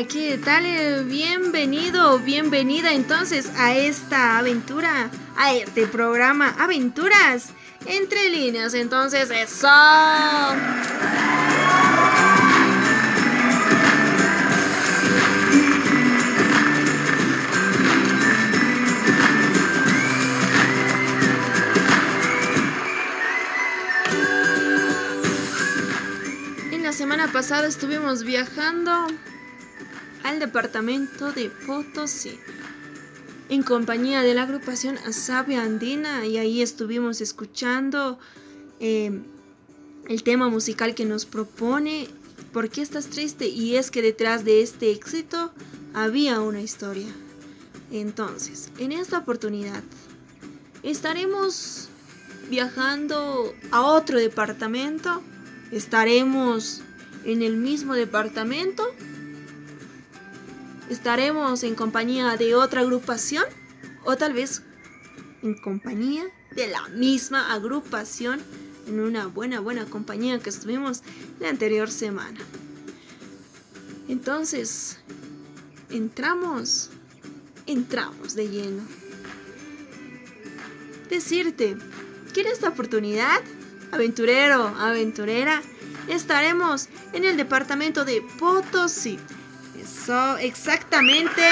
Hola, ¿qué tal? Bienvenido, bienvenida entonces a esta aventura, a este programa Aventuras entre líneas. Entonces, eso. semana pasada estuvimos viajando al departamento de Potosí en compañía de la agrupación Asabia Andina y ahí estuvimos escuchando em, el tema musical que nos propone ¿Por qué estás triste? Y es que detrás de este éxito había una historia. Entonces, en esta oportunidad estaremos viajando a otro departamento, estaremos en el mismo departamento? ¿Estaremos en compañía de otra agrupación? ¿O tal vez en compañía de la misma agrupación en una buena, buena compañía que estuvimos la anterior semana? Entonces, entramos, entramos de lleno. Decirte, ¿quieres esta oportunidad? Aventurero, aventurera, estaremos en el departamento de Potosí. Eso, exactamente.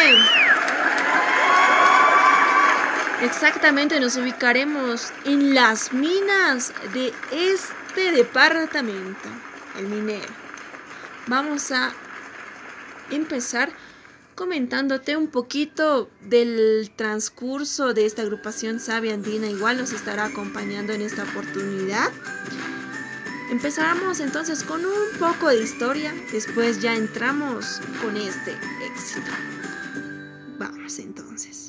Exactamente, nos ubicaremos en las minas de este departamento, el minero. Vamos a empezar comentándote un poquito del transcurso de esta agrupación Sabia Andina. Igual nos estará acompañando en esta oportunidad. Empezamos entonces con un poco de historia, después ya entramos con este éxito. Vamos entonces.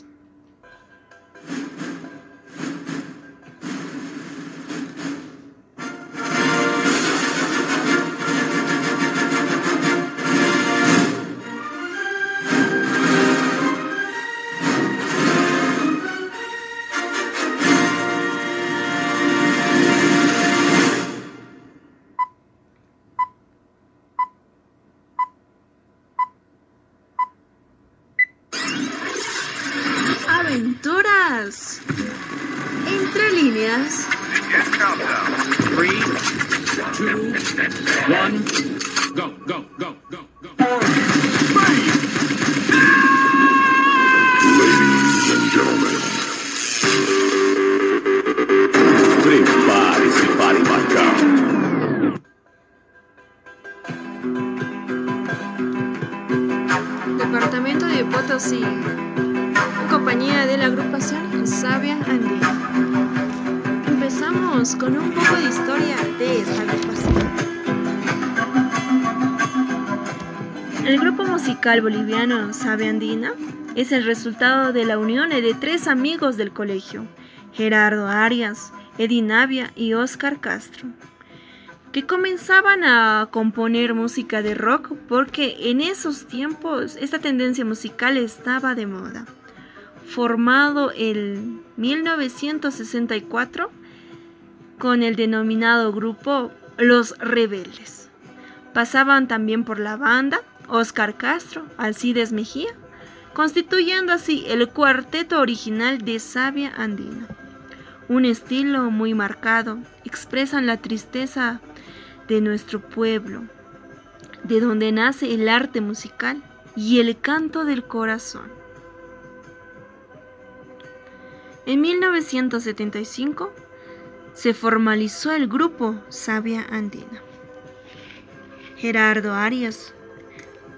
Departamento de Potosí, compañía de la agrupación Sabia Andina boliviano Sabe Andina es el resultado de la unión de tres amigos del colegio, Gerardo Arias, Edinavia y Oscar Castro, que comenzaban a componer música de rock porque en esos tiempos esta tendencia musical estaba de moda. Formado en 1964 con el denominado grupo Los Rebeldes. Pasaban también por la banda Oscar Castro, Alcides Mejía, constituyendo así el cuarteto original de Sabia Andina. Un estilo muy marcado, expresan la tristeza de nuestro pueblo, de donde nace el arte musical y el canto del corazón. En 1975 se formalizó el grupo Sabia Andina. Gerardo Arias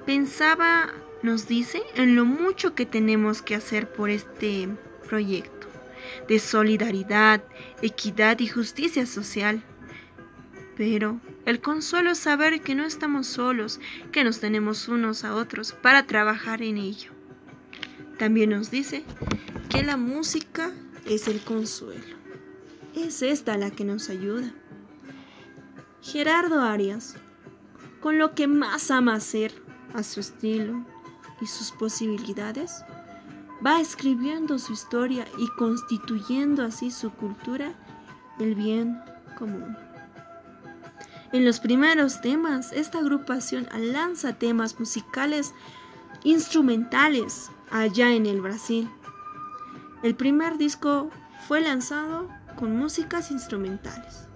Pensaba, nos dice, en lo mucho que tenemos que hacer por este proyecto de solidaridad, equidad y justicia social. Pero el consuelo es saber que no estamos solos, que nos tenemos unos a otros para trabajar en ello. También nos dice que la música es el consuelo. Es esta la que nos ayuda. Gerardo Arias, con lo que más ama hacer, a su estilo y sus posibilidades, va escribiendo su historia y constituyendo así su cultura, el bien común. En los primeros temas, esta agrupación lanza temas musicales instrumentales allá en el Brasil. El primer disco fue lanzado con músicas instrumentales,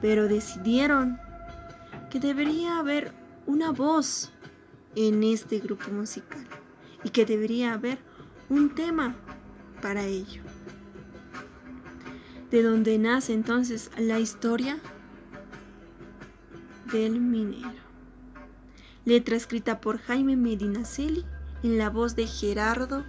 pero decidieron que debería haber una voz en este grupo musical y que debería haber un tema para ello. De donde nace entonces la historia del minero. Letra escrita por Jaime Medinaceli en la voz de Gerardo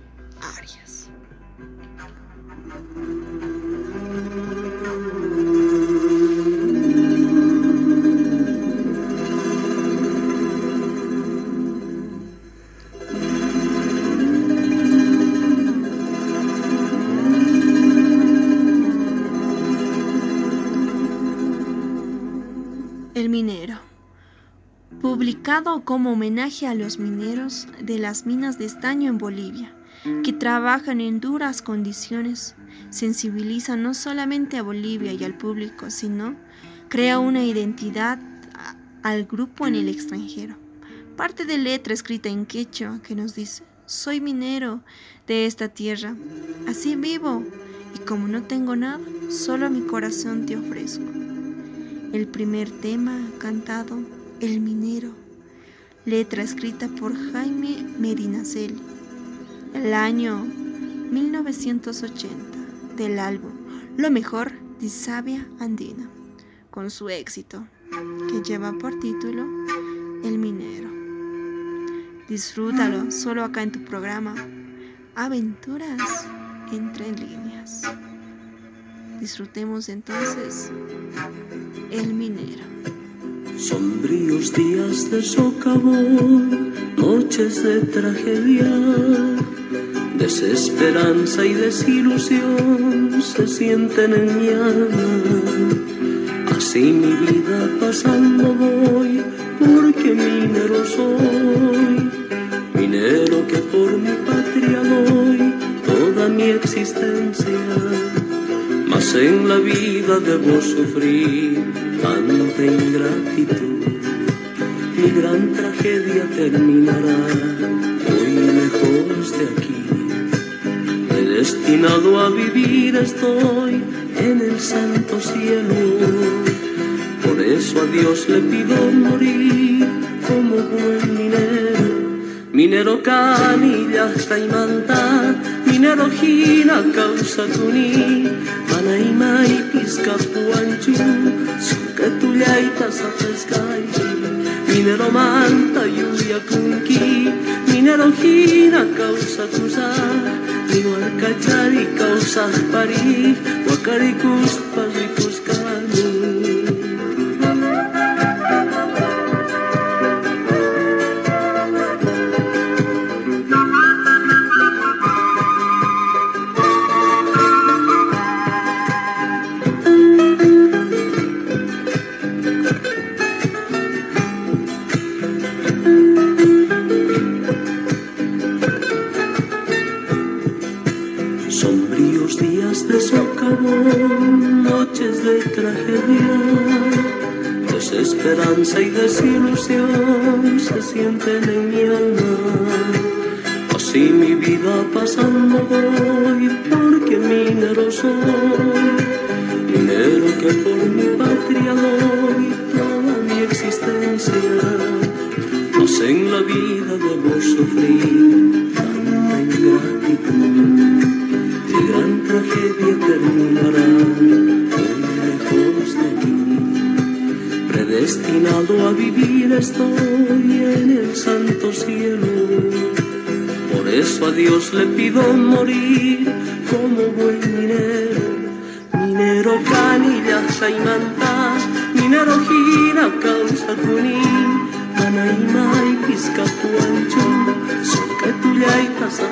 Como homenaje a los mineros de las minas de estaño en Bolivia, que trabajan en duras condiciones, sensibiliza no solamente a Bolivia y al público, sino crea una identidad al grupo en el extranjero. Parte de letra escrita en quechua que nos dice, soy minero de esta tierra, así vivo, y como no tengo nada, solo mi corazón te ofrezco. El primer tema cantado, El Minero, letra escrita por Jaime Medinaceli, el año 1980 del álbum Lo mejor de Sabia Andina, con su éxito, que lleva por título El Minero. Disfrútalo solo acá en tu programa Aventuras entre líneas. Disfrutemos entonces el minero. Sombríos días de socavón, noches de tragedia, desesperanza y desilusión se sienten en mi alma. Así mi vida pasando voy, porque minero soy, minero que por mi patria doy toda mi existencia mas en la vida debo sufrir ingratitud. Mi gran tragedia terminará hoy lejos de aquí. Destinado a vivir estoy en el santo cielo. Por eso a Dios le pido morir como buen minero. Minero canilla, manta, minero gina, causa tuni, manaima y pisca puanchu, suka tullaita sapescaichi, minero manta, lluvia kunki, minero gina, causa tusa, igual cachari, causa pari, huacaricus, parricus Sombríos días de socavón, noches de tragedia, desesperanza y desilusión se sienten en mi alma. Así mi vida pasando voy, porque minero soy, minero que por mi patria doy toda mi existencia. Mas en la vida debo sufrir Dios le pido morir como buen minero. Minero canilla, saimanta, minero gira, causa cuní. Anaima y pisca puancho, soca tuya y casa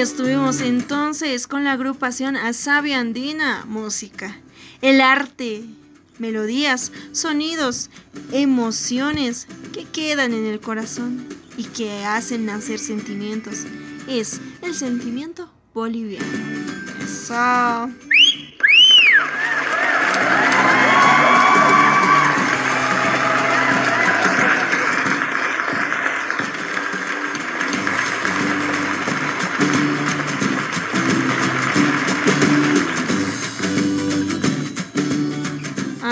Estuvimos entonces con la agrupación Asabia Andina, música, el arte, melodías, sonidos, emociones que quedan en el corazón y que hacen nacer sentimientos. Es el sentimiento boliviano. Eso.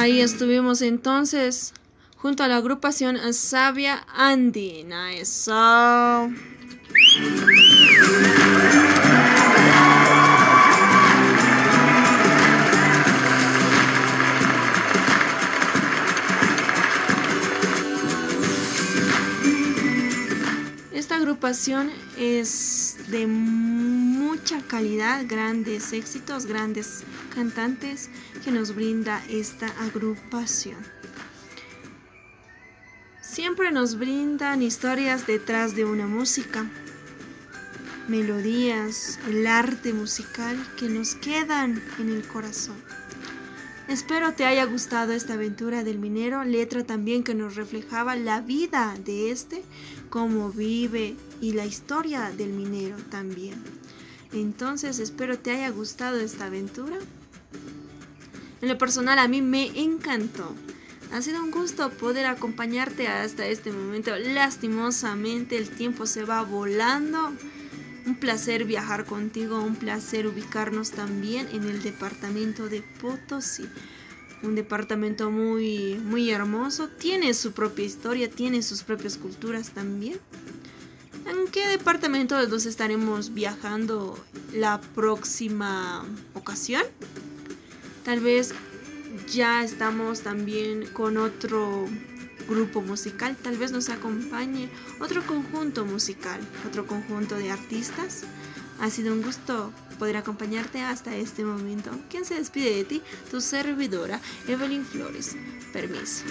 Ahí estuvimos entonces junto a la agrupación Sabia Andina. Eso. Esta agrupación es de mucha calidad, grandes éxitos, grandes cantantes que nos brinda esta agrupación. Siempre nos brindan historias detrás de una música, melodías, el arte musical que nos quedan en el corazón. Espero te haya gustado esta aventura del minero, letra también que nos reflejaba la vida de este, cómo vive y la historia del minero también. Entonces espero te haya gustado esta aventura. En lo personal a mí me encantó. Ha sido un gusto poder acompañarte hasta este momento. Lastimosamente el tiempo se va volando. Un placer viajar contigo, un placer ubicarnos también en el departamento de Potosí. Un departamento muy, muy hermoso, tiene su propia historia, tiene sus propias culturas también. ¿En qué departamento de dos estaremos viajando la próxima ocasión? Tal vez ya estamos también con otro grupo musical, tal vez nos acompañe otro conjunto musical, otro conjunto de artistas. Ha sido un gusto poder acompañarte hasta este momento. ¿Quién se despide de ti? Tu servidora, Evelyn Flores. Permiso.